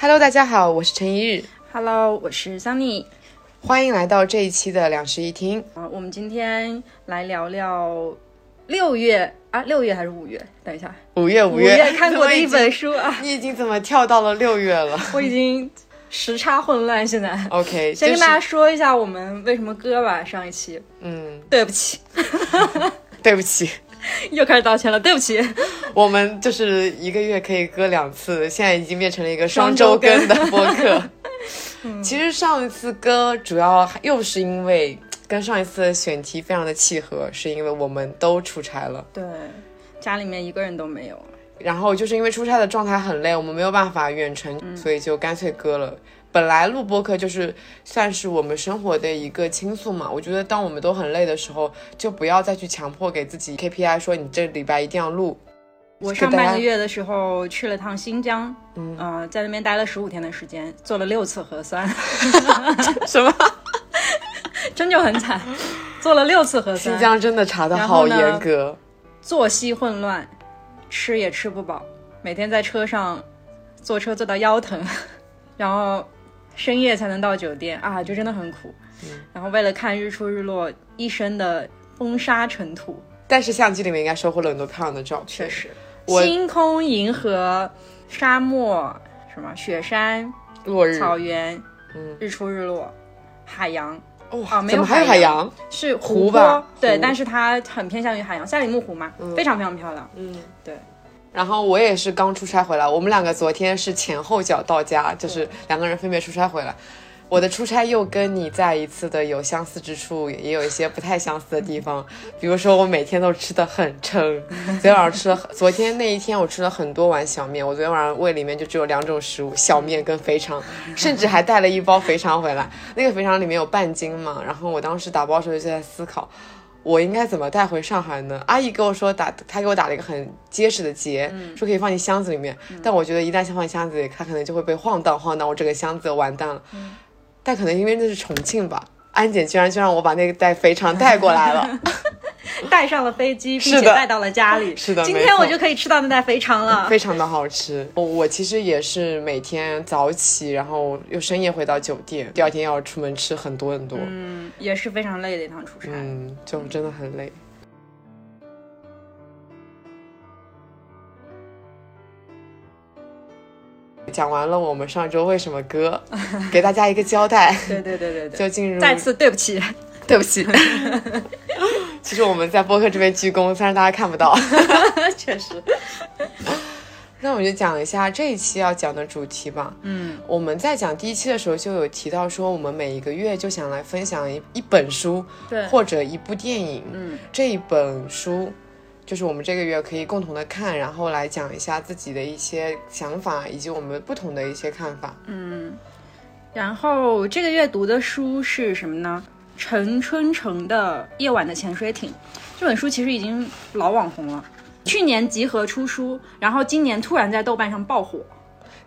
Hello，大家好，我是陈一日，Hello，我是 Sunny。欢迎来到这一期的两室一厅。啊，我们今天来聊聊六月啊，六月还是五月？等一下，五月，五月五月看过的一本书啊，你已经怎么跳到了六月了 我已经时差混乱。现在？OK，先跟大家说一下我们为什么割吧。上一期，嗯，对不起，对不起，又开始道歉了，对不起。我们就是一个月可以割两次，现在已经变成了一个双双周周更更的播客。其实上一次割主要又是因为跟上一次的选题非常的契合，是因为我们都出差了。对，家里面一个人都没有。然后就是因为出差的状态很累，我们没有办法远程，嗯所以就干脆割了。本来录播客就是算是我们生活的一个倾诉嘛，我觉得当我们都很累的时候，就不要再去强迫给自己 KPI，说你这礼拜一定要录。我上半个月的时候去了趟新疆，嗯、呃，在那边待了十五天的时间，做了六次核酸，什么？真就很惨，做了六次核酸。新疆真的查的好严格，作息混乱，吃也吃不饱，每天在车上坐车坐到腰疼，然后深夜才能到酒店啊，就真的很苦。嗯然后为了看日出日落，一身的风沙尘土，但是相机里面应该收获了很多漂亮的照片。确实，我星空、银河、沙漠、什么雪山、落日，草原，嗯，日出日落，海洋哇、啊没有怎么还有海洋海洋？是湖泊吧对，但是它很偏向于海洋，赛里木湖嘛，非常非常漂亮。嗯，对。然后我也是刚出差回来，我们两个昨天是前后脚到家，就是两个人分别出差回来。我的出差又跟你再一次的有相似之处，也有一些不太相似的地方。比如说，我每天都吃的很撑，昨天晚上吃了，昨天那一天我吃了很多碗小面，我昨天晚上胃里面就只有两种食物，小面跟肥肠，甚至还带了一包肥肠回来。那个肥肠里面有半斤嘛，然后我当时打包的时候就在思考。我应该怎么带回上海呢？阿姨跟我说打，她给我打了一个很结实的结，说可以放进箱子里面。但我觉得一旦放进箱子里，它可能就会被晃荡晃荡，我这个箱子完蛋了。但可能因为那是重庆吧，安检居然就让我把那个带肥肠 带过来了。带上了飞机，并且带到了家里。是的今天我就可以吃到那袋肥肠了。非常的好吃。我我其实也是每天早起，然后又深夜回到酒店，第二天要出门吃很多很多。嗯，也是非常累的一趟出差。嗯，就真的很累。讲完了我们上周为什么割，给大家一个交代，对对对对对，就进入再次对不起。对不起。其实我们在播客这边鞠躬，虽然大家看不到。确实，那我们就讲一下这一期要讲的主题吧。嗯，我们在讲第一期的时候就有提到说，我们每一个月就想来分享一一本书对，或者一部电影。嗯，这一本书就是我们这个月可以共同的看，然后来讲一下自己的一些想法以及我们不同的一些看法。嗯然后这个月读的书是什么呢？陈春成的《夜晚的潜水艇》这本书其实已经老网红了，去年集合出书，然后今年突然在豆瓣上爆火。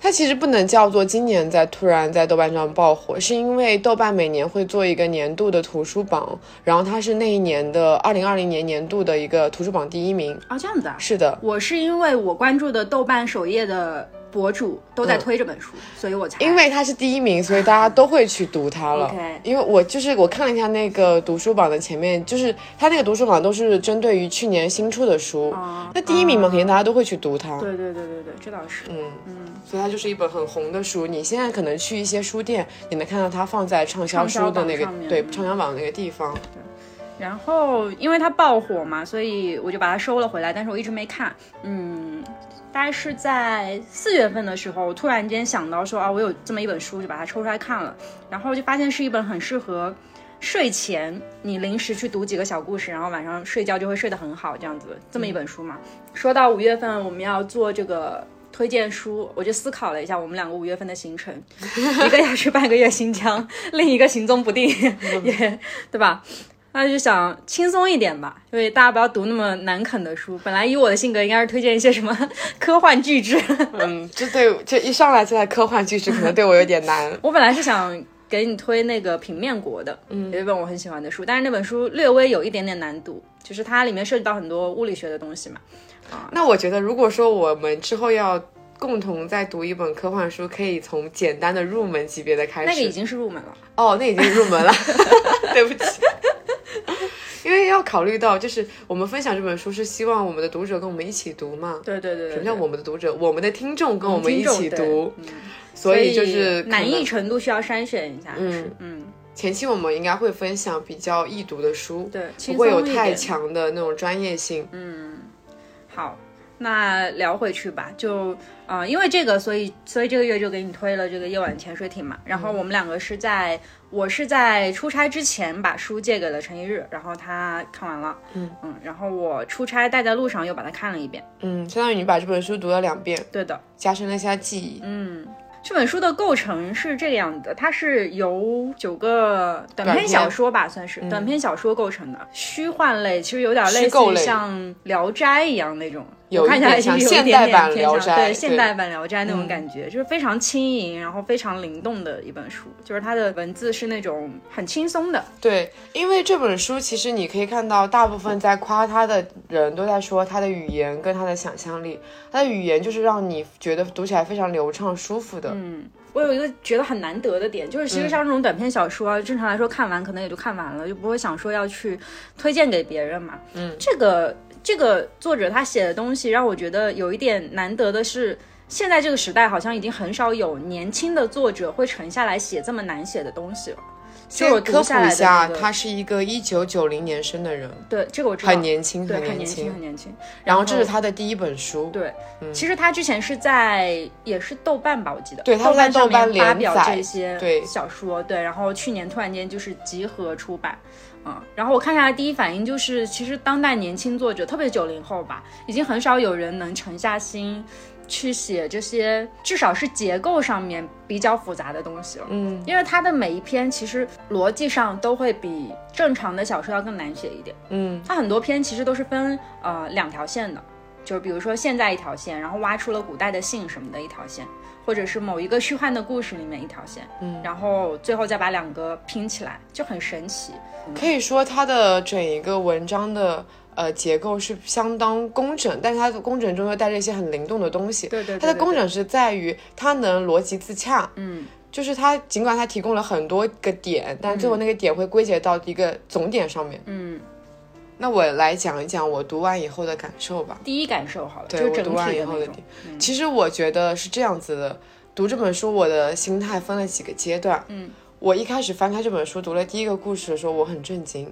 它其实不能叫做今年在突然在豆瓣上爆火，是因为豆瓣每年会做一个年度的图书榜，然后它是那一年的二零二零年年度的一个图书榜第一名。啊，这样子啊。是的，我是因为我关注的豆瓣首页的博主都在推这本书，所以我才因为它是第一名，所以大家都会去读它了。因为我就是我看了一下那个读书榜的前面，就是它那个读书榜都是针对于去年新出的书，啊，那第一名嘛，肯定大家都会去读它。对对对对对，这倒是。嗯嗯所以它就是一本很红的书。你现在可能去一些书店，你能看到它放在畅销书的那个对嗯畅销榜那个地方。然后因为它爆火嘛，所以我就把它收了回来，但是我一直没看。嗯，大概是在四月份的时候，我突然间想到说啊，我有这么一本书，就把它抽出来看了，然后就发现是一本很适合睡前你临时去读几个小故事，然后晚上睡觉就会睡得很好这样子这么一本书嘛。说到五月份我们要做这个。推荐书，我就思考了一下我们两个五月份的行程，一个要去半个月新疆，另一个行踪不定，也对吧？那就想轻松一点吧，因为大家不要读那么难啃的书。本来以我的性格，应该是推荐一些什么科幻巨制。嗯，这对这一上来就在科幻巨制，可能对我有点难。我本来是想给你推那个平面国的，嗯，有一本我很喜欢的书，但是那本书略微有一点点难读，就是它里面涉及到很多物理学的东西嘛。啊那我觉得，如果说我们之后要共同再读一本科幻书，可以从简单的入门级别的开始。那个已经是入门了。哦，那已经入门了，对不起。考虑到，就是我们分享这本书是希望我们的读者跟我们一起读嘛。对对对对。什么叫我们的读者？我们的听众跟我们一起读。嗯。所以就是难易程度需要筛选一下。嗯嗯。前期我们应该会分享比较易读的书，对，不会有太强的那种专业性。嗯。好，那聊回去吧，就。啊，因为这个，所以所以这个月就给你推了这个夜晚潜水艇嘛。然后我们两个是在我是在出差之前把书借给了陈一日，然后他看完了，嗯嗯，然后我出差带在路上又把它看了一遍，嗯，相当于你把这本书读了两遍，对的，加深了一下记忆，嗯。这本书的构成是这个样的，它是由九个短篇小说吧，算是短篇小说构成的，虚幻类，其实有点类似于像《聊斋》一样那种，有看起来有点点偏向对现代版《聊斋》那种感觉，就是非常轻盈，然后非常灵动的一本书，就是它的文字是那种很轻松的。对，因为这本书其实你可以看到，大部分在夸它的人都在说它的语言跟它的想象力，它的语言就是让你觉得读起来非常流畅舒服的。嗯，我有一个觉得很难得的点，就是其实像这种短篇小说，正常来说看完可能也就看完了，就不会想说要去推荐给别人嘛。嗯，这个这个作者他写的东西让我觉得有一点难得的是，现在这个时代好像已经很少有年轻的作者会沉下来写这么难写的东西了。先科普一下，他是一个一九九零年生的人，对这个我知道，很年轻，很年轻，很年轻。然后这是他的第一本书，对，其实他之前是在也是豆瓣吧，我记得，对，他在豆瓣发表这些对。小说，对，然后去年突然间就是集合出版，嗯，然后我看下来第一反应就是，其实当代年轻作者，特别是九零后吧，已经很少有人能沉下心。去写这些，至少是结构上面比较复杂的东西了。嗯，因为他的每一篇其实逻辑上都会比正常的小说要更难写一点。嗯，他很多篇其实都是分呃两条线的，就是比如说现在一条线，然后挖出了古代的姓什么的一条线，或者是某一个虚幻的故事里面一条线。嗯，然后最后再把两个拼起来，就很神奇。可以说它的整一个文章的。呃，结构是相当工整，但是它的工整中又带着一些很灵动的东西。对对，它的工整是在于它能逻辑自洽。嗯，就是它尽管它提供了很多个点，但最后那个点会归结到一个总点上面。嗯，那我来讲一讲我读完以后的感受吧。第一感受好了，对我读完以后的。其实我觉得是这样子的，读这本书我的心态分了几个阶段。嗯，我一开始翻开这本书读了第一个故事的时候，我很震惊，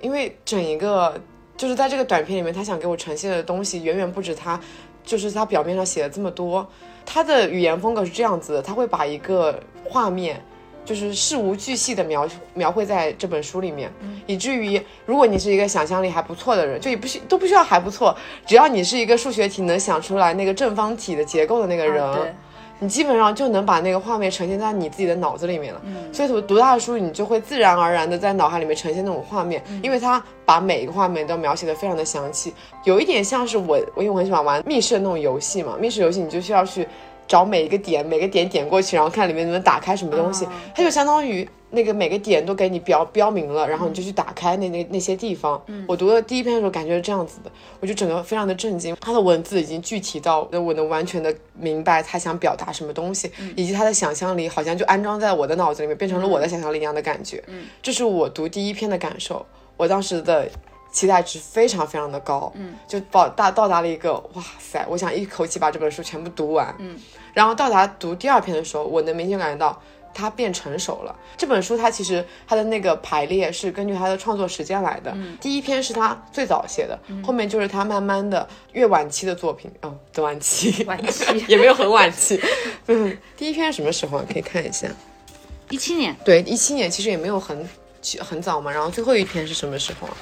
因为整一个。就是在这个短片里面，他想给我呈现的东西远远不止他，就是他表面上写的这么多。他的语言风格是这样子的，他会把一个画面，就是事无巨细的描描绘在这本书里面，以至于如果你是一个想象力还不错的人，就也不需都不需要还不错，只要你是一个数学题能想出来那个正方体的结构的那个人。你基本上就能把那个画面呈现在你自己的脑子里面了，所以读读他的书，你就会自然而然的在脑海里面呈现那种画面，因为他把每一个画面都描写的非常的详细，有一点像是我，我因为我很喜欢玩密室那种游戏嘛，密室游戏你就需要去。找每一个点，每个点点过去，然后看里面能不能打开什么东西。它就相当于那个每个点都给你标标明了，然后你就去打开那那那些地方。我读的第一篇的时候感觉是这样子的，我就整个非常的震惊。他的文字已经具体到我能完全的明白他想表达什么东西，以及他的想象力好像就安装在我的脑子里面，变成了我的想象力一样的感觉。这是我读第一篇的感受。我当时的。期待值非常非常的高，嗯，就到达到达了一个哇塞，我想一口气把这本书全部读完，嗯，然后到达读第二篇的时候，我能明显感觉到它变成熟了。这本书它其实它的那个排列是根据他的创作时间来的，第一篇是他最早写的，后面就是他慢慢的越晚期的作品，哦，晚期，晚期也没有很晚期，嗯，第一篇什么时候可以看一下？一七年，对，一七年其实也没有很很早嘛，然后最后一篇是什么时候啊？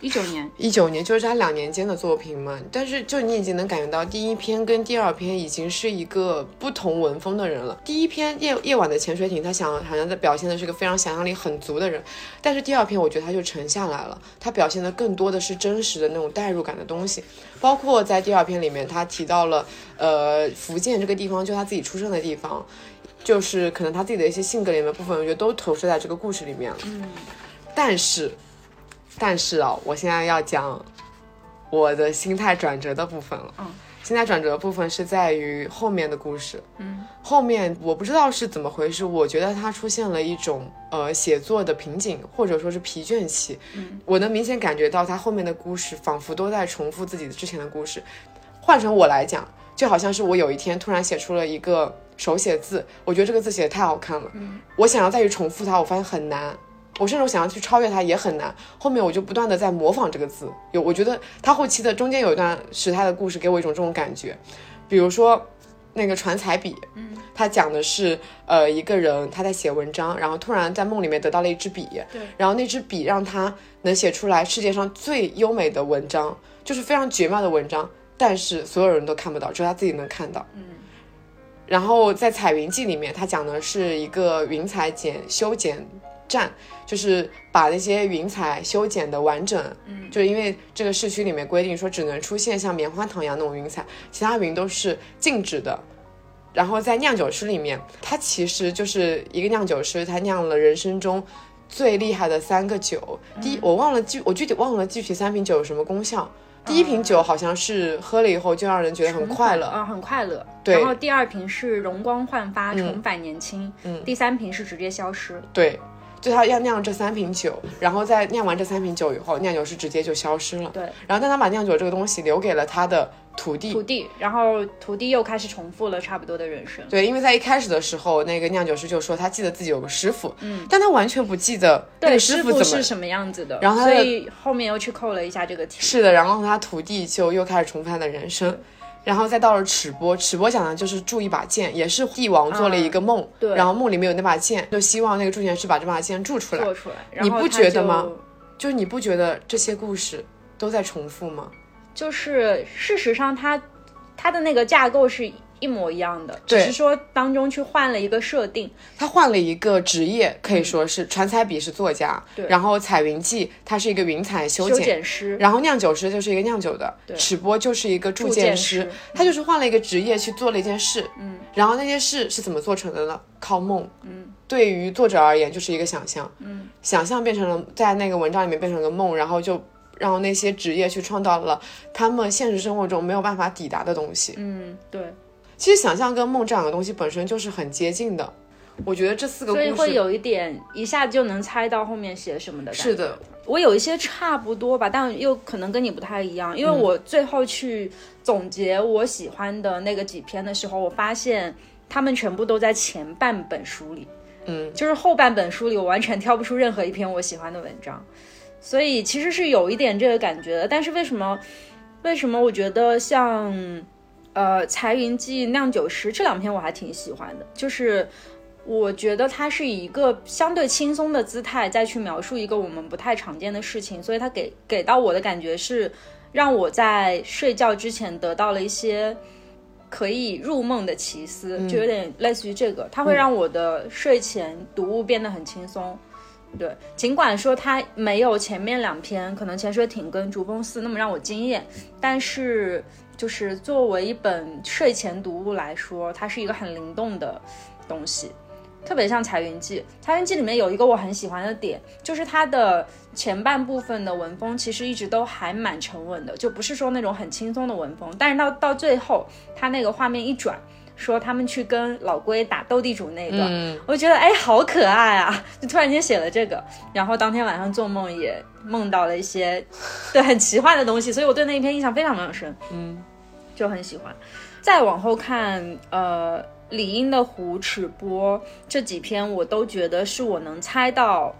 一九年，一九年就是他两年间的作品嘛。但是就你已经能感觉到，第一篇跟第二篇已经是一个不同文风的人了。第一篇夜夜晚的潜水艇，他想好像在表现的是个非常想象力很足的人，但是第二篇我觉得他就沉下来了，他表现的更多的是真实的那种代入感的东西。包括在第二篇里面，他提到了呃福建这个地方，就他自己出生的地方，就是可能他自己的一些性格里面部分，我觉得都投射在这个故事里面了。嗯，但是。但是啊，我现在要讲我的心态转折的部分了。嗯，心态转折的部分是在于后面的故事。嗯，后面我不知道是怎么回事，我觉得它出现了一种呃写作的瓶颈，或者说是疲倦期。嗯，我能明显感觉到它后面的故事仿佛都在重复自己之前的故事。换成我来讲，就好像是我有一天突然写出了一个手写字，我觉得这个字写的太好看了，嗯，我想要再去重复它，我发现很难。我甚至想要去超越它也很难，后面我就不断的在模仿这个字，有我觉得他后期的中间有一段时态的故事给我一种这种感觉，比如说那个传彩笔，嗯，他讲的是呃一个人他在写文章，然后突然在梦里面得到了一支笔，对，然后那支笔让他能写出来世界上最优美的文章，就是非常绝妙的文章，但是所有人都看不到，只有他自己能看到，嗯，然后在彩云记里面，他讲的是一个云彩剪修剪。站就是把那些云彩修剪的完整，嗯，就是因为这个市区里面规定说只能出现像棉花糖一样那种云彩，其他云都是禁止的。然后在酿酒师里面，他其实就是一个酿酒师，他酿了人生中最厉害的三个酒。第一，我忘了具我具体忘了具体三瓶酒有什么功效。第一瓶酒好像是喝了以后就让人觉得很快乐啊，很快乐。对。然后第二瓶是容光焕发，重返年轻。嗯。第三瓶是直接消失。对。就他要酿这三瓶酒，然后在酿完这三瓶酒以后，酿酒师直接就消失了。对，然后但他把酿酒这个东西留给了他的徒弟，徒弟，然后徒弟又开始重复了差不多的人生。对，因为在一开始的时候，那个酿酒师就说他记得自己有个师傅，嗯，但他完全不记得那个师傅是什么样子的。然后所以后面又去扣了一下这个题。是的，然后他徒弟就又开始重复他的人生。然后再到了尺波，尺波讲的就是铸一把剑，也是帝王做了一个梦，对，然后梦里面有那把剑，就希望那个铸剑师把这把剑铸出来。做出来，你不觉得吗？就是你不觉得这些故事都在重复吗？就是事实上，它它的那个架构是。一模一样的，只是说当中去换了一个设定，他换了一个职业，可以说是传彩笔是作家，对，然后彩云记他是一个云彩修剪师，然后酿酒师就是一个酿酒的，尺波就是一个铸剑师，他就是换了一个职业去做了一件事，嗯，然后那件事是怎么做成的呢？靠梦，嗯，对于作者而言就是一个想象，嗯，想象变成了在那个文章里面变成了梦，然后就让那些职业去创造了他们现实生活中没有办法抵达的东西，嗯，对。其实想象跟梦这两个东西本身就是很接近的，我觉得这四个故事，所以会有一点一下就能猜到后面写什么的。是的，我有一些差不多吧，但又可能跟你不太一样，因为我最后去总结我喜欢的那个几篇的时候，我发现他们全部都在前半本书里，嗯，就是后半本书里我完全挑不出任何一篇我喜欢的文章，所以其实是有一点这个感觉的。但是为什么？为什么我觉得像？呃，彩云记酿酒师这两篇我还挺喜欢的，就是我觉得它是以一个相对轻松的姿态再去描述一个我们不太常见的事情，所以它给给到我的感觉是让我在睡觉之前得到了一些可以入梦的奇思，就有点类似于这个，它会让我的睡前读物变得很轻松。对，尽管说它没有前面两篇可能潜水艇跟竹峰寺那么让我惊艳，但是。就是作为一本睡前读物来说，它是一个很灵动的东西，特别像《彩云记》。《彩云记》里面有一个我很喜欢的点，就是它的前半部分的文风其实一直都还蛮沉稳的，就不是说那种很轻松的文风。但是到到最后，它那个画面一转，说他们去跟老龟打斗地主那个，嗯我就觉得哎，好可爱啊！就突然间写了这个，然后当天晚上做梦也梦到了一些对很奇幻的东西，所以我对那一篇印象非常非常深。嗯。就很喜欢，再往后看，呃，李英的《胡》《尺波》这几篇，我都觉得是我能猜到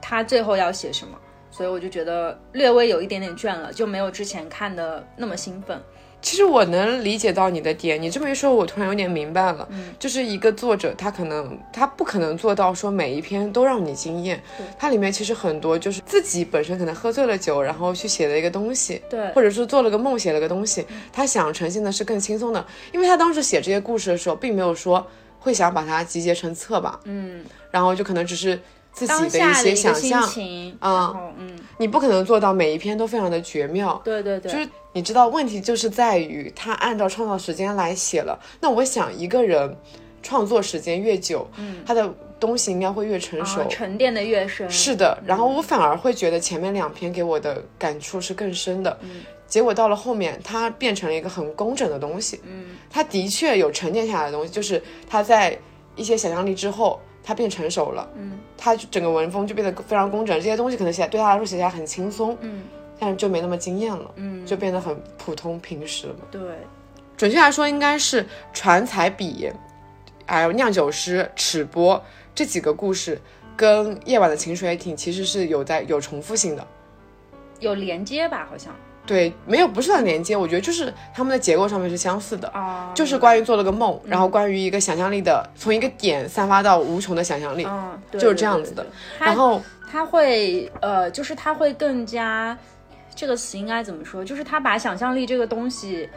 他最后要写什么，所以我就觉得略微有一点点倦了，就没有之前看的那么兴奋。其实我能理解到你的点，你这么一说，我突然有点明白了。嗯，就是一个作者，他可能他不可能做到说每一篇都让你惊艳。对，它里面其实很多就是自己本身可能喝醉了酒，然后去写的一个东西。对，或者是做了个梦，写了个东西，他想呈现的是更轻松的。因为他当时写这些故事的时候，并没有说会想把它集结成册吧。嗯，然后就可能只是。自己的一些想象啊，嗯，你不可能做到每一篇都非常的绝妙，对对对，就是你知道问题就是在于他按照创造时间来写了。那我想一个人创作时间越久，嗯，他的东西应该会越成熟，沉淀的越深。是的，然后我反而会觉得前面两篇给我的感触是更深的。结果到了后面，它变成了一个很工整的东西。嗯，它的确有沉淀下来的东西，就是他在一些想象力之后，它变成熟了。嗯，他整个文风就变得非常工整，这些东西可能写对他来说写起来很轻松。嗯，但是就没那么惊艳了。嗯，就变得很普通平实了。对，准确来说，应该是传彩笔，还有酿酒师、尺波这几个故事，跟夜晚的情水艇其实是有在有重复性的。有连接吧？好像。对，没有不是很连接，我觉得就是他们的结构上面是相似的，啊，就是关于做了个梦，然后关于一个想象力的，从一个点散发到无穷的想象力，嗯，对就是这样子的。对对对然后他会呃，就是他会更加，这个词应该怎么说？就是他把想象力这个东西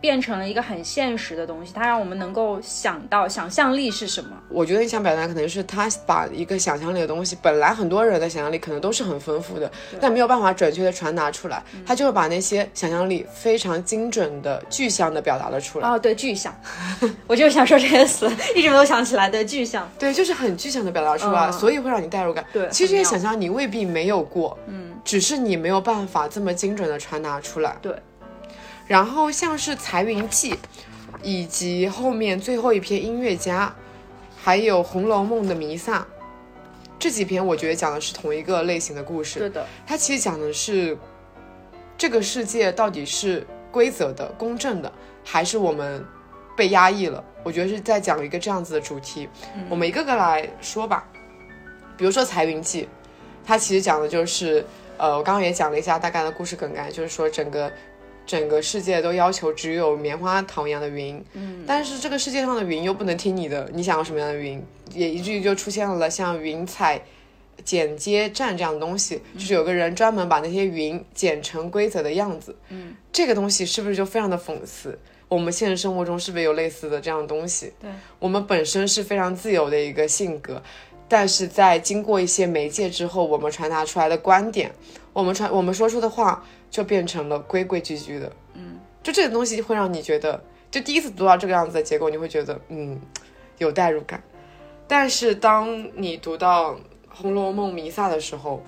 变成了一个很现实的东西，它让我们能够想到想象力是什么。我觉得你想表达可能是他把一个想象力的东西，本来很多人的想象力可能都是很丰富的，但没有办法准确的传达出来，他就会把那些想象力非常精准的具象的表达了出来。哦，对，具象，我就是想说这个词，一直没有想起来的具象。对，就是很具象的表达出来，嗯所以会让你代入感。对其实这些想象你未必没有过，嗯，只是你没有办法这么精准的传达出来。对，然后像是《彩云记》，以及后面最后一篇《音乐家》，还有《红楼梦》的弥撒，这几篇我觉得讲的是同一个类型的故事。对的，它其实讲的是这个世界到底是规则的、公正的，还是我们被压抑了？我觉得是在讲一个这样子的主题。我们一个个来说吧。比如说《彩云记》，它其实讲的就是，呃，我刚刚也讲了一下大概的故事梗概，就是说整个整个世界都要求只有棉花糖一样的云，嗯，但是这个世界上的云又不能听你的，你想要什么样的云，也以至于就出现了像云彩。剪接站这样的东西，就是有个人专门把那些云剪成规则的样子。嗯，这个东西是不是就非常的讽刺？我们现实生活中是不是有类似的这样的东西？对，我们本身是非常自由的一个性格，但是在经过一些媒介之后，我们传达出来的观点，我们传我们说出的话，就变成了规规矩矩的。嗯，就这个东西会让你觉得，就第一次读到这个样子的结果，你会觉得嗯有代入感。但是当你读到《红楼梦》弥撒的时候，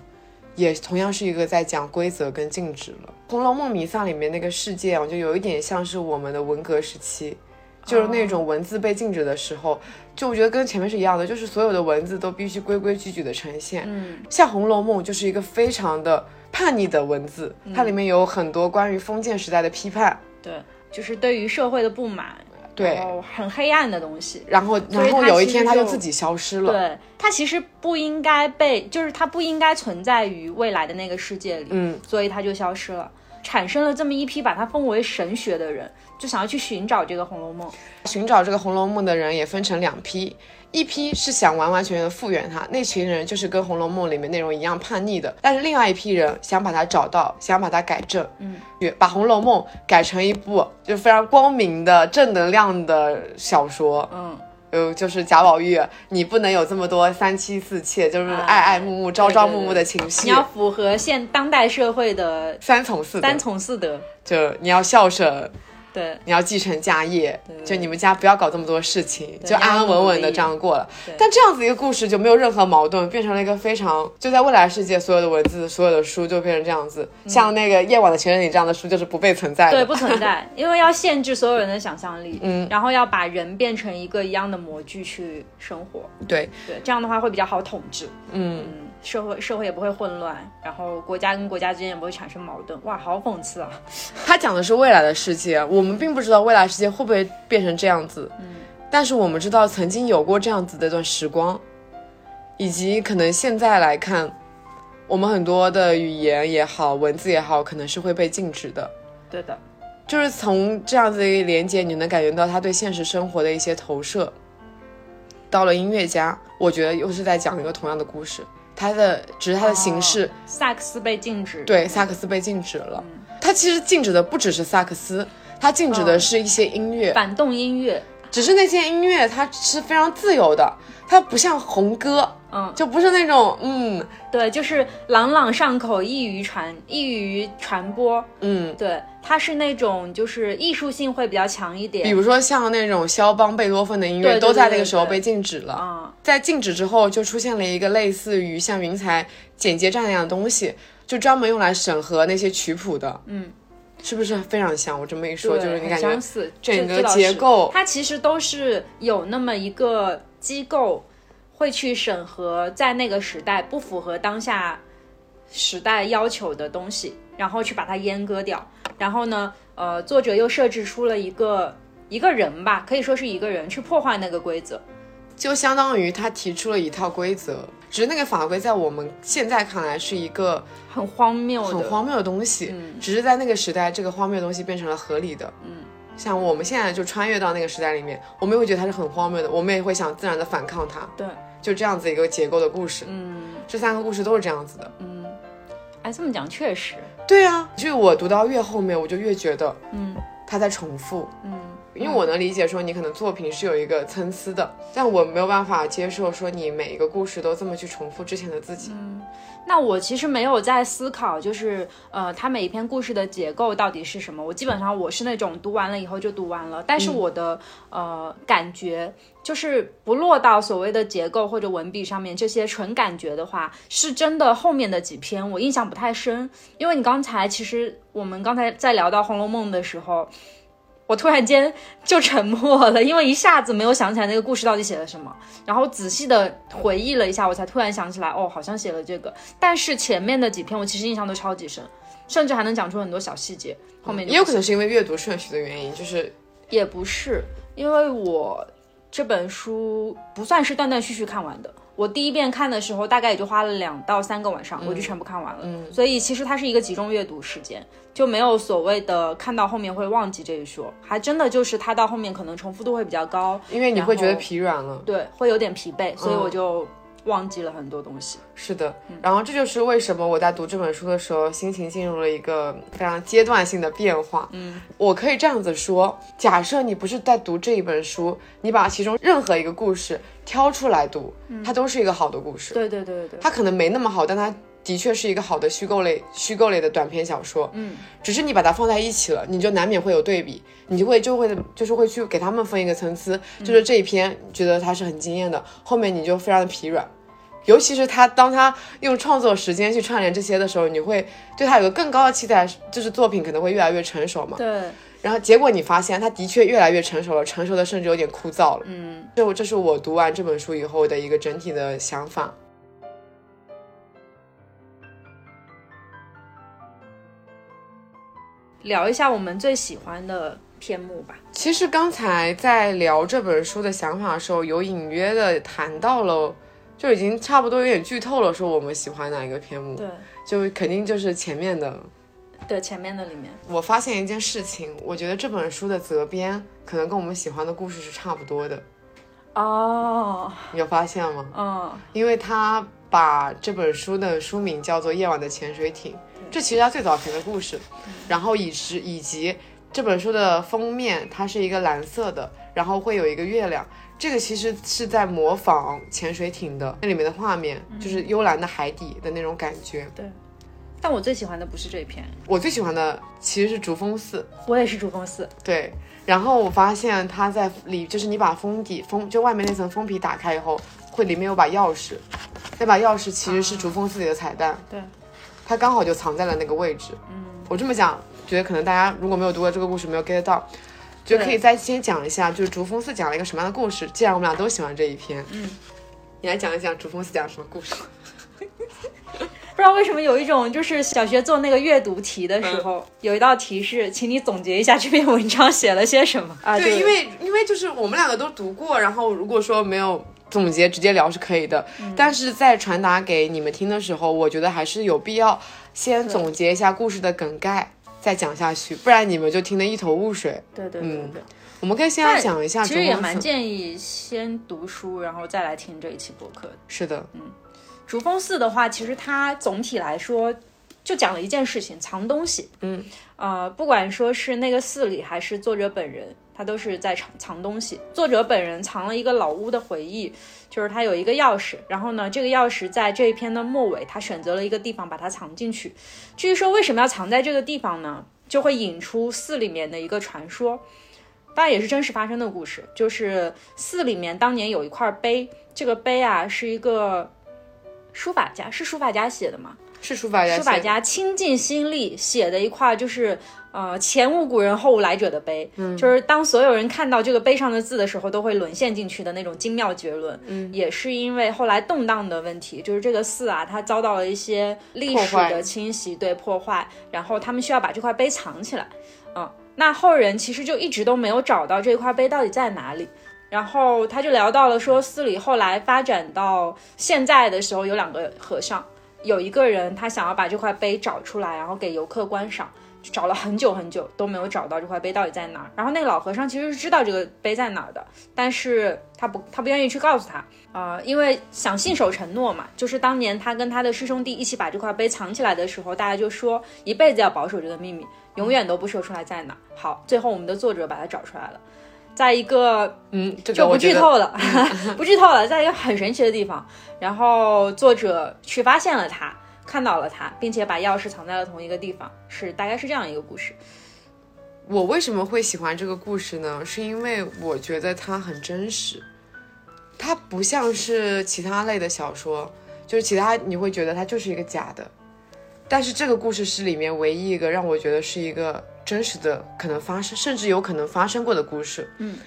也同样是一个在讲规则跟禁止了。《红楼梦》弥撒里面那个世界啊，就有一点像是我们的文革时期，就是那种文字被禁止的时候，就我觉得跟前面是一样的，就是所有的文字都必须规规矩矩的呈现。嗯，像《红楼梦》就是一个非常的叛逆的文字，它里面有很多关于封建时代的批判，对，就是对于社会的不满，对很黑暗的东西。然后然后有一天它就自己消失了。对，它其实不应该被，就是它不应该存在于未来的那个世界里，嗯，所以它就消失了，产生了这么一批把它封为神学的人，就想要去寻找这个《红楼梦》。寻找这个《红楼梦》的人也分成两批，一批是想完完全全的复原它，那群人就是跟《红楼梦》里面内容一样叛逆的，但是另外一批人想把它找到，想把它改正，嗯，把《红楼梦》改成一部就非常光明的正能量的小说，嗯，呃，就是贾宝玉，你不能有这么多三妻四妾，就是爱爱慕慕、朝朝暮暮的情绪，你要符合现当代社会的三从四德三，从四德。就你要孝顺，对，你要继承家业，就你们家不要搞这么多事情，就安安稳稳的这样过了。但这样子一个故事就没有任何矛盾，变成了一个非常就在未来世界，所有的文字、所有的书就变成这样子。像那个《夜晚的情人里》这样的书就是不被存在的。对，不存在，因为要限制所有人的想象力，嗯，然后要把人变成一个一样的模具去生活，对，对，这样的话会比较好统治，嗯，嗯，社会社会也不会混乱，然后国家跟国家之间也不会产生矛盾。哇，好讽刺啊！他讲的是未来的世界，我们并不知道未来世界会不会变成这样子，嗯，但是我们知道曾经有过这样子的一段时光，以及可能现在来看，我们很多的语言也好，文字也好，可能是会被禁止的。对的，就是从这样子的一个连接，你能感觉到他对现实生活的一些投射。到了音乐家，我觉得又是在讲一个同样的故事，他的只是他的形式，萨克斯被禁止，对萨克斯被禁止了。他其实禁止的不只是萨克斯，他禁止的是一些音乐，反动音乐，只是那些音乐它是非常自由的，它不像红歌，嗯，就不是那种嗯对，就是朗朗上口，易于传，易于传播。嗯，对，它是那种就是艺术性会比较强一点。比如说像那种肖邦、贝多芬的音乐，都在那个时候被禁止了。啊、在禁止之后，就出现了一个类似于像云彩剪接站那样的东西，就专门用来审核那些曲谱的。嗯，是不是非常像？我这么一说，就是你感觉相似，整个结构它其实都是有那么一个机构会去审核在那个时代不符合当下时代要求的东西，然后去把它阉割掉。然后呢，呃，作者又设置出了一个一个人吧，可以说是一个人去破坏那个规则。就相当于他提出了一套规则，只是那个法规在我们现在看来是一个很荒谬，很荒谬的东西，嗯。只是在那个时代，这个荒谬的东西变成了合理的。嗯，像我们现在就穿越到那个时代里面，我们也会觉得它是很荒谬的，我们也会想自然的反抗它，对，就这样子一个结构的故事。嗯，这三个故事都是这样子的。嗯。哎，这么讲确实，对啊，就是我读到越后面，我就越觉得嗯。它在重复。嗯，因为我能理解说你可能作品是有一个参差的，但我没有办法接受说你每一个故事都这么去重复之前的自己。嗯那我其实没有在思考，就是呃，它每一篇故事的结构到底是什么。我基本上我是那种读完了以后就读完了，但是我的、呃感觉就是不落到所谓的结构或者文笔上面，这些纯感觉的话，是真的后面的几篇我印象不太深，因为你刚才其实我们刚才在聊到《红楼梦》的时候。我突然间就沉默了，因为一下子没有想起来那个故事到底写了什么，然后仔细的回忆了一下，我才突然想起来，哦，好像写了这个。但是前面的几篇我其实印象都超级深，甚至还能讲出很多小细节。后面也有可能是因为阅读顺序的原因，就是也不是，因为我这本书不算是断断续续看完的。我第一遍看的时候，大概也就花了两到三个晚上，我就全部看完了。嗯所以其实它是一个集中阅读时间，就没有所谓的看到后面会忘记这一说，还真的就是它到后面可能重复度会比较高，因为你会觉得疲软了。对，会有点疲惫，所以嗯我就忘记了很多东西。是的，然后这就是为什么我在读这本书的时候，心情进入了一个非常阶段性的变化。嗯，我可以这样子说：假设你不是在读这一本书，你把其中任何一个故事挑出来读，它都是一个好的故事。对对对对对，它可能没那么好，但它的确是一个好的虚构类虚构类的短篇小说。嗯，只是你把它放在一起了，你就难免会有对比，你就会就会就是会去给他们分一个层次，就是这一篇觉得它是很惊艳的，后面你就非常的疲软。尤其是他当他用创作时间去串联这些的时候，你会对他有个更高的期待，就是作品可能会越来越成熟嘛。对，然后结果你发现，他的确越来越成熟了，成熟的甚至有点枯燥了。嗯，就这是我读完这本书以后的一个整体的想法。聊一下我们最喜欢的篇目吧。其实刚才在聊这本书的想法的时候，有隐约的谈到了，就已经差不多有点剧透了，说我们喜欢哪一个篇目，对就肯定就是前面的。对，前面的里面，我发现一件事情，我觉得这本书的责编可能跟我们喜欢的故事是差不多的，哦，你有发现吗？嗯，因为他把这本书的书名叫做《夜晚的潜水艇》，这其实他最早前的故事，然后以及以及这本书的封面，它是一个蓝色的，然后会有一个月亮，这个其实是在模仿潜水艇的那里面的画面，就是幽蓝的海底的那种感觉。对。但我最喜欢的不是这一篇，我最喜欢的其实是竹峰寺，我也是竹峰寺，对。然后我发现它在里，就是你把封底封就外面那层封皮打开以后，会里面有把钥匙，那把钥匙其实是竹峰寺里的彩蛋。对，它刚好就藏在了那个位置。嗯，我这么讲，觉得可能大家如果没有读过这个故事，没有 get 到，就可以再先讲一下，就是竹峰寺讲了一个什么样的故事。既然我们俩都喜欢这一篇，嗯，你来讲一讲竹峰寺讲什么故事？不知道为什么有一种就是小学做那个阅读题的时候，有一道题是，请你总结一下这篇文章写了些什么啊？对，因为因为就是我们两个都读过，然后如果说没有总结，直接聊是可以的。但是在传达给你们听的时候，我觉得还是有必要先总结一下故事的梗概，再讲下去，不然你们就听得一头雾水。对对对对对，我们可以先来讲一下其实也。蛮建议先读书，然后再来听这一期播客。是的，嗯竹峰寺的话，其实它总体来说就讲了一件事情，藏东西。嗯，呃，不管说是那个寺里，还是作者本人，他都是在藏藏东西。作者本人藏了一个老屋的回忆，就是他有一个钥匙，然后呢，这个钥匙在这一篇的末尾，他选择了一个地方把它藏进去。至于说为什么要藏在这个地方呢，就会引出寺里面的一个传说。当然也是真实发生的故事，就是寺里面当年有一块碑，这个碑啊是一个书法家，是书法家写的吗？是书法家，书法家倾尽心力写的一块，就是呃前无古人后无来者的碑，嗯，就是当所有人看到这个碑上的字的时候，都会沦陷进去的那种精妙绝伦。嗯，也是因为后来动荡的问题，就是这个寺啊，它遭到了一些历史的侵袭，对破坏，然后他们需要把这块碑藏起来。嗯，那后人其实就一直都没有找到这块碑到底在哪里。然后他就聊到了说，寺里后来发展到现在的时候，有两个和尚。有一个人，他想要把这块碑找出来，然后给游客观赏，找了很久很久都没有找到这块碑到底在哪儿。然后那个老和尚其实是知道这个碑在哪儿的，但是他不，他不愿意去告诉他啊，因为想信守承诺嘛。就是当年他跟他的师兄弟一起把这块碑藏起来的时候，大家就说一辈子要保守这个秘密，永远都不说出来在哪。好，最后我们的作者把它找出来了。在一个嗯，就不剧透了，不剧透了，在一个很神奇的地方，然后作者去发现了他，看到了他，并且把钥匙藏在了同一个地方，是大概是这样一个故事。我为什么会喜欢这个故事呢？是因为我觉得它很真实，它不像是其他类的小说，就是其他你会觉得它就是一个假的，但是这个故事是里面唯一一个让我觉得是一个。真实的可能发生，甚至有可能发生过的故事。嗯，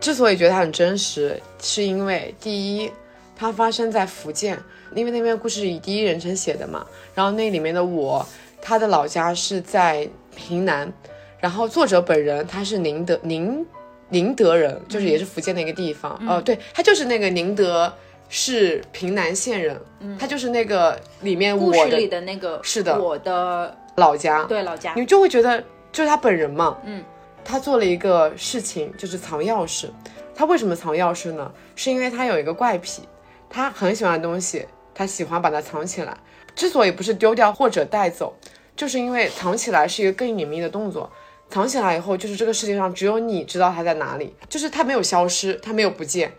之所以觉得它很真实，是因为第一，它发生在福建，因为那边故事以第一人称写的嘛。然后那里面的我，他的老家是在平南，然后作者本人他是宁德宁宁德人，就是也是福建的一个地方。哦，对，他就是那个宁德市平南县人。嗯，他就是那个里面故事里的那个是的，我的老家，对老家，你就会觉得。就是他本人嘛，嗯，他做了一个事情，就是藏钥匙。他为什么藏钥匙呢？是因为他有一个怪癖，他很喜欢的东西，他喜欢把它藏起来。之所以不是丢掉或者带走，就是因为藏起来是一个更隐秘的动作。藏起来以后，就是这个世界上只有你知道它在哪里，就是它没有消失，它没有不见，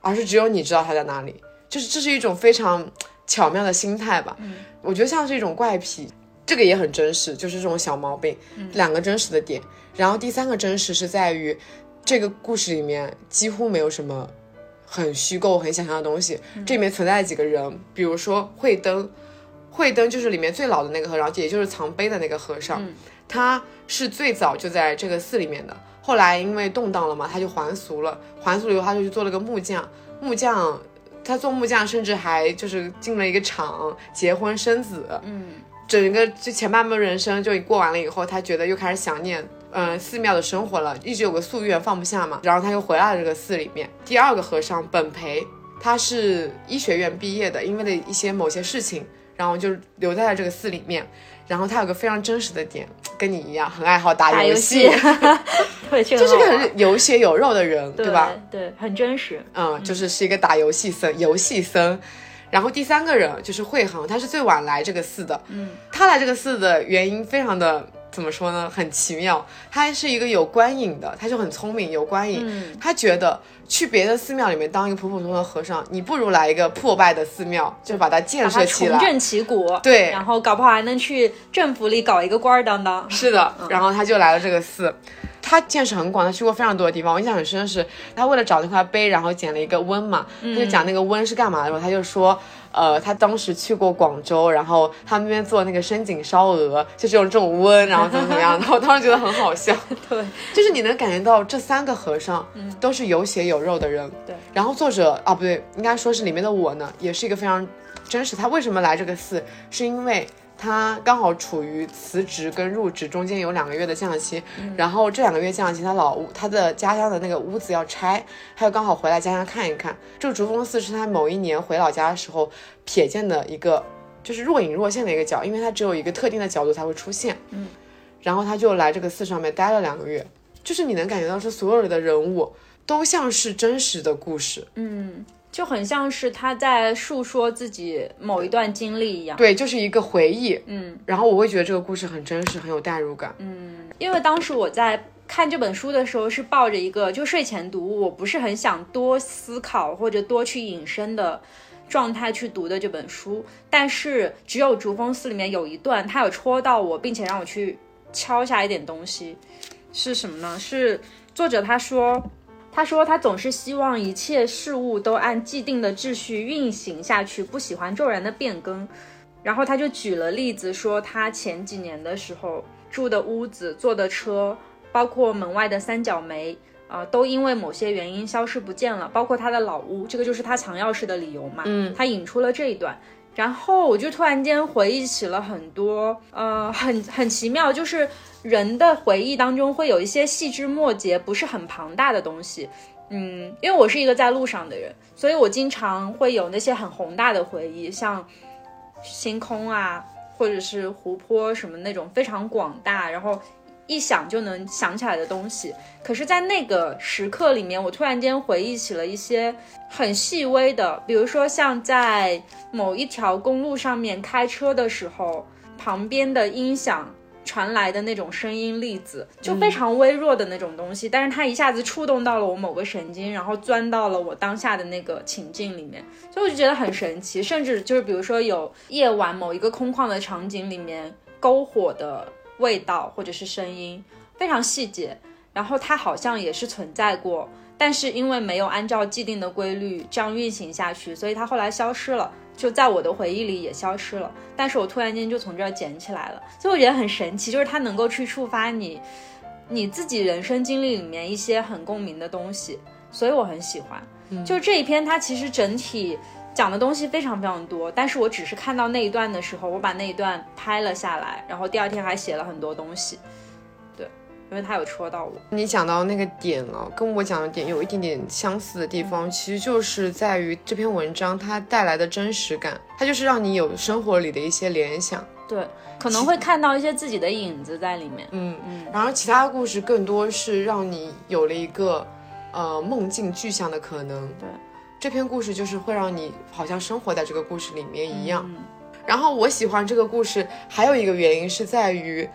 而是只有你知道它在哪里。就是这是一种非常巧妙的心态吧。嗯，我觉得像是一种怪癖。这个也很真实，就是这种小毛病，两个真实的点。然后第三个真实是在于，这个故事里面几乎没有什么很虚构、很想象的东西。这里面存在几个人，比如说慧灯，慧灯就是里面最老的那个和尚，也就是藏碑的那个和尚，他是最早就在这个寺里面的。后来因为动荡了嘛，他就还俗了。还俗了以后，他就去做了个木匠。木匠，他做木匠，甚至还就是进了一个厂，结婚生子。嗯。整个就前半部人生就过完了以后，他觉得又开始想念，嗯，寺庙的生活了，一直有个夙愿放不下嘛，然后他又回来了这个寺里面。第二个和尚本培，他是医学院毕业的，因为的一些某些事情，然后就留在了这个寺里面。然后他有个非常真实的点，跟你一样，很爱好打游戏，就是个很有血有肉的人，对吧？对，很真实。嗯，就是是一个打游戏僧，游戏僧。然后第三个人就是惠恒，他是最晚来这个寺的。嗯，他来这个寺的原因非常的怎么说呢？很奇妙。他是一个有观影的，他就很聪明，有观影。嗯，他觉得去别的寺庙里面当一个普普通通的和尚，你不如来一个破败的寺庙，就把它建设起来，重振旗鼓。对，然后搞不好还能去政府里搞一个官儿当当。是的，然后他就来了这个寺。他见识很广，他去过非常多的地方。我印象很深的是，他为了找那块碑，然后捡了一个温嘛，他就讲那个温是干嘛的时候，他就说，呃，他当时去过广州，然后他们那边做那个深井烧鹅，就是用这种温，然后怎么怎么样。然后我当时觉得很好笑。对，就是你能感觉到这三个和尚，都是有血有肉的人。对，然后作者啊，不对，应该说是里面的我呢，也是一个非常真实。他为什么来这个寺，是因为。他刚好处于辞职跟入职中间有两个月的降期，然后这两个月降期，他老屋他的家乡的那个屋子要拆，他又刚好回来家乡看一看。这个竹峰寺是他某一年回老家的时候瞥见的一个，就是若隐若现的一个角，因为它只有一个特定的角度才会出现。嗯，然后他就来这个寺上面待了两个月，就是你能感觉到是所有的人物都像是真实的故事。嗯。就很像是他在述说自己某一段经历一样，对，就是一个回忆，嗯，然后我会觉得这个故事很真实，很有代入感，嗯，因为当时我在看这本书的时候是抱着一个就睡前读，我不是很想多思考或者多去引申的状态去读的这本书，但是只有竹峰寺里面有一段，它有戳到我，并且让我去敲下一点东西，是什么呢？是作者他说。他说：“他总是希望一切事物都按既定的秩序运行下去，不喜欢骤然的变更。然后他就举了例子说，他前几年的时候住的屋子、坐的车，包括门外的三角梅，啊、都因为某些原因消失不见了。包括他的老屋，这个就是他藏钥匙的理由嘛。嗯，他引出了这一段。然后我就突然间回忆起了很多，呃，很很奇妙，就是人的回忆当中会有一些细枝末节，不是很庞大的东西。嗯，因为我是一个在路上的人，所以我经常会有那些很宏大的回忆，像星空啊，或者是湖泊什么那种非常广大，然后一想就能想起来的东西。可是，在那个时刻里面，我突然间回忆起了一些很细微的，比如说像在某一条公路上面开车的时候，旁边的音响传来的那种声音粒子，就非常微弱的那种东西，但是它一下子触动到了我某个神经，然后钻到了我当下的那个情境里面，所以我就觉得很神奇。甚至就是比如说有夜晚某一个空旷的场景里面篝火的味道或者是声音，非常细节，然后它好像也是存在过。但是因为没有按照既定的规律这样运行下去，所以它后来消失了，就在我的回忆里也消失了。但是我突然间就从这儿捡起来了，所以我觉得很神奇，就是它能够去触发你你自己人生经历里面一些很共鸣的东西，所以我很喜欢。就这一篇，它其实整体讲的东西非常非常多，但是我只是看到那一段的时候，我把那一段拍了下来，然后第二天还写了很多东西。对，因为他有戳到我。你讲到那个点啊，跟我讲的点有一点点相似的地方，其实就是在于这篇文章它带来的真实感，它就是让你有生活里的一些联想。对，可能会看到一些自己的影子在里面。嗯嗯。然后其他故事更多是让你有了一个呃梦境具象的可能。对，这篇故事就是会让你好像生活在这个故事里面一样。嗯然后我喜欢这个故事，还有一个原因是在于，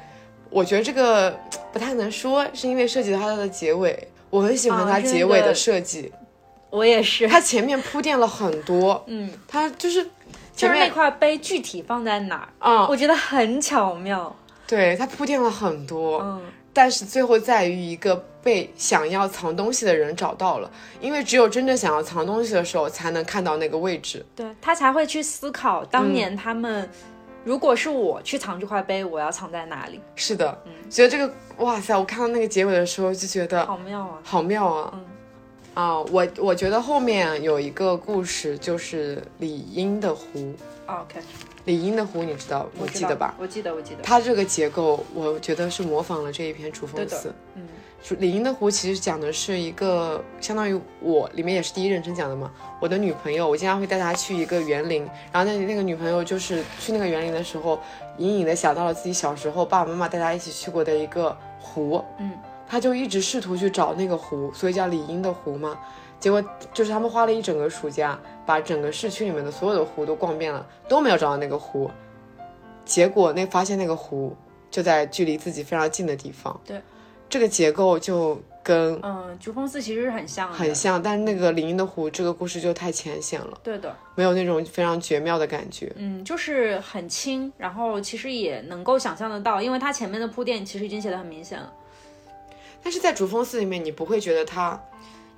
我觉得这个不太能说，是因为涉及到它的结尾，我很喜欢它结尾的设计。我也是，它前面铺垫了很多，嗯，它就是就是那块碑具体放在哪儿，啊、我觉得很巧妙。对，它铺垫了很多，嗯，但是最后在于一个被想要藏东西的人找到了，因为只有真正想要藏东西的时候，才能看到那个位置。对他才会去思考，当年他们、如果是我去藏这块碑，我要藏在哪里？是的，觉得这个哇塞，我看到那个结尾的时候就觉得好妙啊！好妙啊！嗯啊，我我觉得后面有一个故事，就是李英的湖。哦 OK，李英的湖，你知道，我记得吧？？我记得，我记得。它这个结构，我觉得是模仿了这一篇《楚峰对的寺》。嗯主李英的湖其实讲的是一个相当于我里面也是第一人称讲的嘛。我的女朋友，我经常会带她去一个园林，然后那那个女朋友就是去那个园林的时候，隐隐的想到了自己小时候爸爸妈妈带她一起去过的一个湖，嗯，她就一直试图去找那个湖，所以叫李英的湖嘛。结果就是他们花了一整个暑假，把整个市区里面的所有的湖都逛遍了，都没有找到那个湖。结果那发现那个湖就在距离自己非常近的地方。对，这个结构就跟嗯，竹峰寺其实是很像的，很像，但是那个林荫的湖这个故事就太浅显了，对的。没有那种非常绝妙的感觉。嗯，就是很轻，然后其实也能够想象得到，因为它前面的铺垫其实已经写的很明显了。但是在竹峰寺里面，你不会觉得它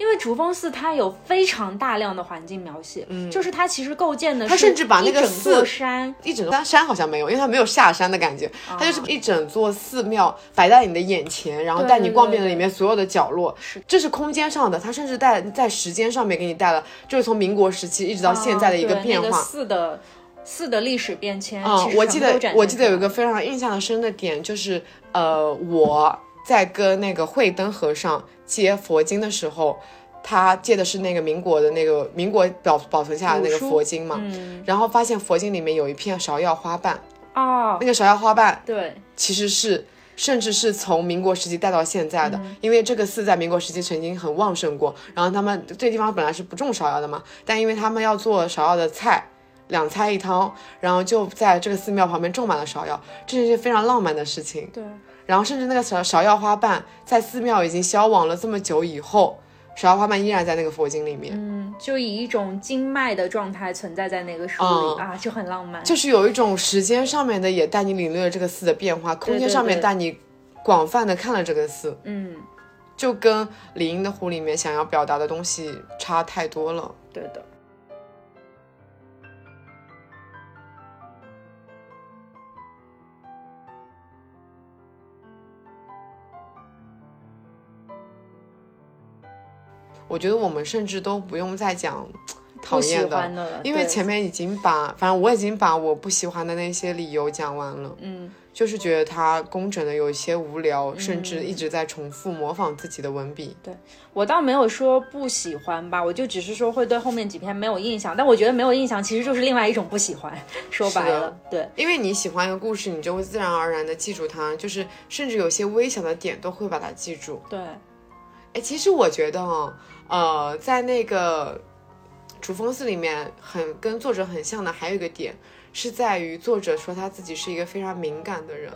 因为竹峰寺它有非常大量的环境描写，嗯，就是它其实构建的是它甚至把那个整座寺山，一整座山好像没有，因为它没有下山的感觉，啊它就是一整座寺庙摆在你的眼前，然后带你逛遍了里面所有的角落。是这是空间上的，它甚至带在时间上面给你带了，就是从民国时期一直到现在的一个啊那变化。寺的寺的历史变迁，嗯我记得我记得有一个非常印象深的点，就是呃，我在跟那个慧灯和尚接佛经的时候，他借的是那个民国的那个民国保保存下来的那个佛经嘛，嗯然后发现佛经里面有一片芍药花瓣，哦那，个芍药花瓣对，其实是。甚至是从民国时期带到现在的，嗯因为这个寺在民国时期曾经很旺盛过。然后他们这地方本来是不种芍药的嘛，但因为他们要做芍药的菜，两菜一汤，然后就在这个寺庙旁边种满了芍药，这是一件非常浪漫的事情。对，然后甚至那个芍芍药花瓣在寺庙已经消亡了这么久以后，芍药花瓣依然在那个佛经里面，嗯，就以一种经脉的状态存在在那个书里、嗯啊，就很浪漫。就是有一种时间上面的也带你领略了这个寺的变化，空间上面带你广泛的看了这个寺，嗯，就跟李英的湖里面想要表达的东西差太多了。对的。我觉得我们甚至都不用再讲讨厌欢的，因为前面已经把，反正我已经把我不喜欢的那些理由讲完了。嗯，就是觉得他工整的有一些无聊，甚嗯至一直在重复模仿自己的文笔。对我倒没有说不喜欢吧，我就只是说会对后面几篇没有印象，但我觉得没有印象其实就是另外一种不喜欢，说白了，对，因为你喜欢一个故事，你就会自然而然的记住它，就是甚至有些微小的点都会把它记住。对，哎，其实我觉得哦，呃，在那个《主峰寺》里面，很跟作者很像的还有一个点，是在于作者说他自己是一个非常敏感的人，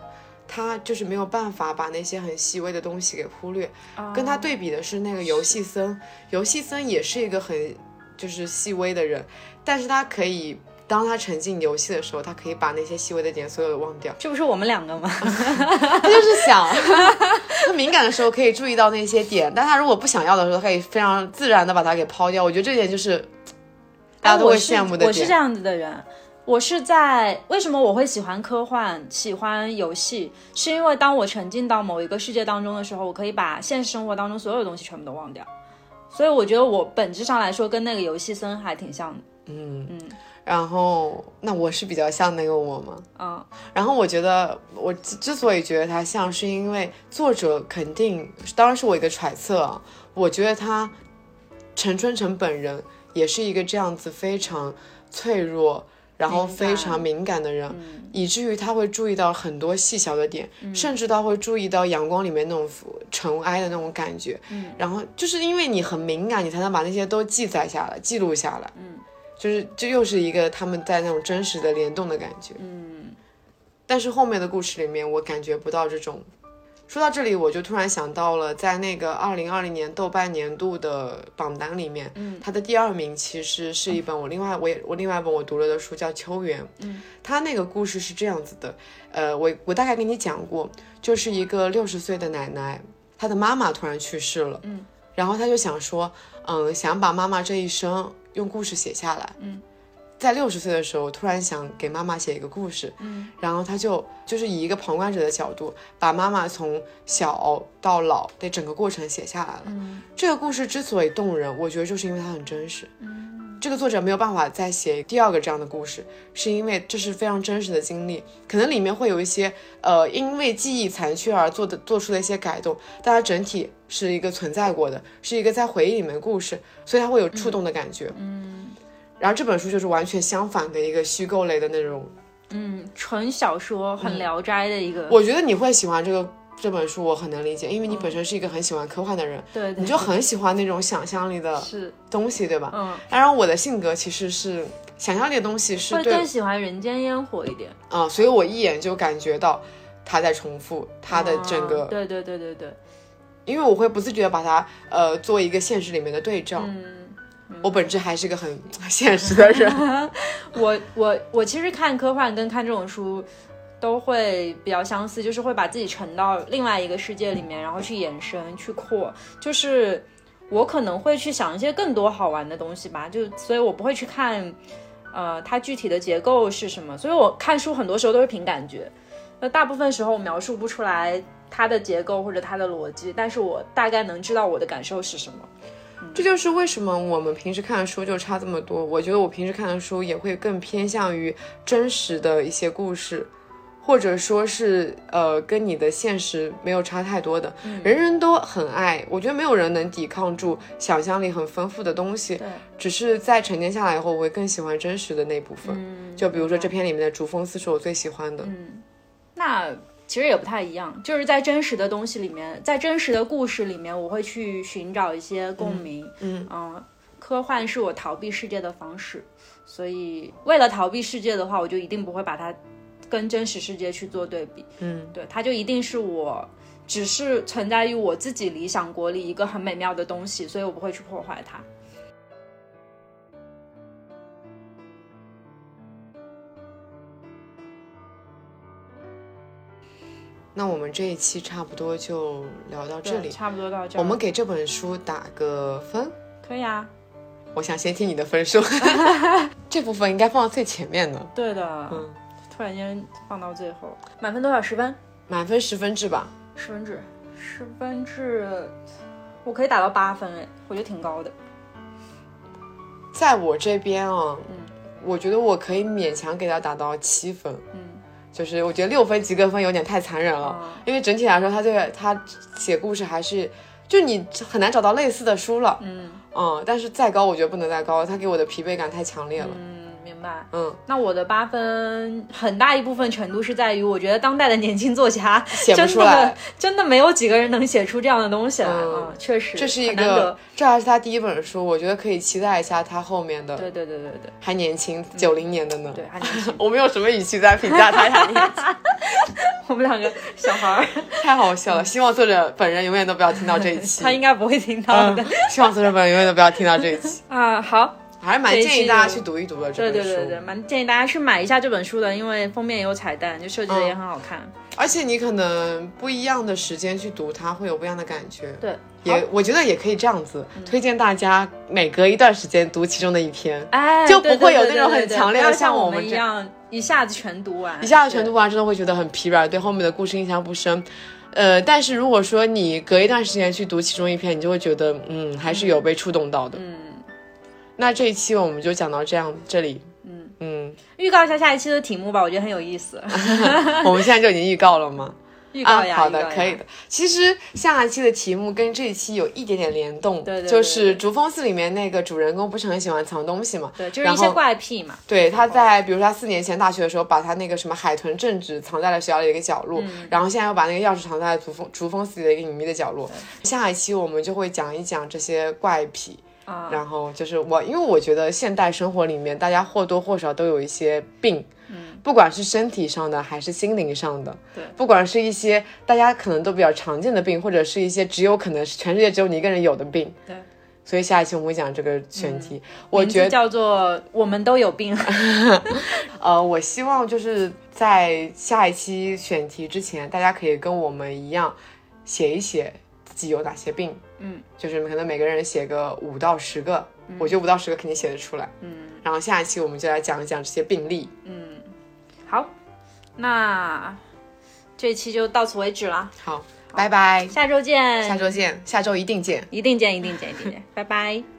他就是没有办法把那些很细微的东西给忽略。跟他对比的是那个游戏僧，游戏僧也是一个很就是细微的人，但是他可以。当他沉浸游戏的时候，他可以把那些细微的点所有的忘掉。这不是我们两个吗？他就是想，他敏感的时候可以注意到那些点，但他如果不想要的时候，他可以非常自然的把它给抛掉。我觉得这点就是大家都会羡慕的点。哎我是。我是这样子的人，我是在为什么我会喜欢科幻、喜欢游戏，是因为当我沉浸到某一个世界当中的时候，我可以把现实生活当中所有东西全部都忘掉。所以我觉得我本质上来说跟那个游戏森还挺像的。嗯嗯。然后，那我是比较像那个我吗？嗯。然后我觉得我之之所以觉得他像，是因为作者肯定，当然是我一个揣测啊。我觉得他陈春成本人也是一个这样子非常脆弱，然后非常敏感的人，以至于他会注意到很多细小的点，甚至他会注意到阳光里面那种尘埃的那种感觉。嗯。然后就是因为你很敏感，你才能把那些都记载下来、记录下来。嗯。就是这又是一个他们在那种真实的联动的感觉。嗯。但是后面的故事里面，我感觉不到这种。说到这里，我就突然想到了，在那个二零二零年豆瓣年度的榜单里面，嗯，它的第二名其实是一本我另外我也我另外一本我读了的书，叫《秋园》。嗯，它那个故事是这样子的，呃，我我大概跟你讲过，就是一个六十岁的奶奶，她的妈妈突然去世了，嗯，然后她就想说，嗯，想把妈妈这一生用故事写下来，嗯。在六十岁的时候，突然想给妈妈写一个故事，嗯，然后他就就是以一个旁观者的角度，把妈妈从小到老的整个过程写下来了。嗯，这个故事之所以动人，我觉得就是因为它很真实。嗯，这个作者没有办法再写第二个这样的故事，是因为这是非常真实的经历，可能里面会有一些呃因为记忆残缺而做的做出的一些改动，但它整体是一个存在过的，是一个在回忆里面的故事，所以它会有触动的感觉。嗯。然后这本书就是完全相反的一个虚构类的那种，嗯，纯小说，很聊斋的一个。我觉得你会喜欢这个这本书，我很能理解，因为你本身是一个很喜欢科幻的人，对，你就很喜欢那种想象力的 东西，对吧？嗯。当然，我的性格其实是想象力的东西是会更喜欢人间烟火一点啊，所以我一眼就感觉到他在重复他的整个，对对对对对，因为我会不自觉的把它呃做一个现实里面的对照。嗯。我本质还是个很现实的人。我我我其实看科幻跟看这种书都会比较相似，就是会把自己沉到另外一个世界里面，然后去延伸、去扩。就是我可能会去想一些更多好玩的东西吧，就所以我不会去看，呃，它具体的结构是什么。所以我看书很多时候都是凭感觉，那大部分时候我描述不出来它的结构或者它的逻辑，但是我大概能知道我的感受是什么。这就是为什么我们平时看的书就差这么多。我觉得我平时看的书也会更偏向于真实的一些故事，或者说是呃跟你的现实没有差太多的。人人都很爱，我觉得没有人能抵抗住想象力很丰富的东西。对，只是在沉淀下来以后，我会更喜欢真实的那部分。就比如说这篇里面的竹峰寺是我最喜欢的。嗯，那。其实也不太一样，就是在真实的东西里面，在真实的故事里面，我会去寻找一些共鸣。嗯嗯，科幻是我逃避世界的方式，所以为了逃避世界的话，我就一定不会把它跟真实世界去做对比。嗯，对，它就一定是我只是存在于我自己理想国里一个很美妙的东西，所以我不会去破坏它。那我们这一期差不多就聊到这里，差不多到这。我们给这本书打个分，可以啊。我想先听你的分数，这部分应该放到最前面的。对的，嗯，突然间放到最后，满分多少？十分？满分十分制吧。十分制，十分制。我可以打到八分哎，我觉得挺高的。在我这边啊，我觉得我可以勉强给他打到七分。嗯，就是我觉得六分及格分有点太残忍了，哦因为整体来说，他这个他写故事还是就你很难找到类似的书了。嗯嗯，但是再高我觉得不能再高，他给我的疲惫感太强烈了。嗯，明白。嗯，那我的八分很大一部分程度是在于，我觉得当代的年轻作家 写不出来的真的没有几个人能写出这样的东西来啊、嗯确实，这是一个，这还是他第一本书，我觉得可以期待一下他后面的。对对对对对还年轻，九零年的呢。对，还年轻，我们用什么语气在评价他还年轻，我们两个小孩儿，太好笑了。希望作者本人永远都不要听到这一期。他应该不会听到的、嗯，希望作者本人永远都不要听到这一期。啊。好，还是蛮建议大家去读一读的这对本书。对对对，蛮建议大家去买一下这本书的，因为封面也有彩蛋，就设计的也很好看。而且你可能不一样的时间去读它，会有不一样的感觉。对，也我觉得也可以这样子，推荐大家每隔一段时间读其中的一篇，哎，就不会有那种很强烈像像我们一样一下子全读完，一下子全读完真的会觉得很疲软，对后面的故事印象不深。呃，但是如果说你隔一段时间去读其中一篇，你就会觉得，嗯，还是有被触动到的。嗯。那这一期我们就讲到这样，这里，嗯嗯，预告一下下一期的题目吧，我觉得很有意思。我们现在就已经预告了吗？预告啊，呀，好的，可以的。其实下一期的题目跟这一期有一点点联动，对对对就是《竹风寺》里面那个主人公不是很喜欢藏东西嘛？对，就是一些怪癖嘛。对，他在比如说他四年前大学的时候，把他那个什么海豚正直藏在了学校的一个角落，嗯然后现在又把那个钥匙藏在了竹风竹风寺里的一个隐秘的角落。下一期我们就会讲一讲这些怪癖。啊，然后就是我，因为我觉得现代生活里面，大家或多或少都有一些病，嗯，不管是身体上的还是心灵上的，对不管是一些大家可能都比较常见的病，或者是一些只有可能是全世界只有你一个人有的病，对。所以下一期我们会讲这个选题，我觉得，叫做“我们都有病 呃，我希望就是在下一期选题之前，大家可以跟我们一样写一写自己有哪些病，”。嗯就是可能每个人写个五到十个，我觉得五到十个肯定写得出来。嗯然后下一期我们就来讲一讲这些病例。嗯，好，那这一期就到此为止了，好，拜拜，下周见，下周见，下周一定见。一定见，一定见，一定见，拜拜。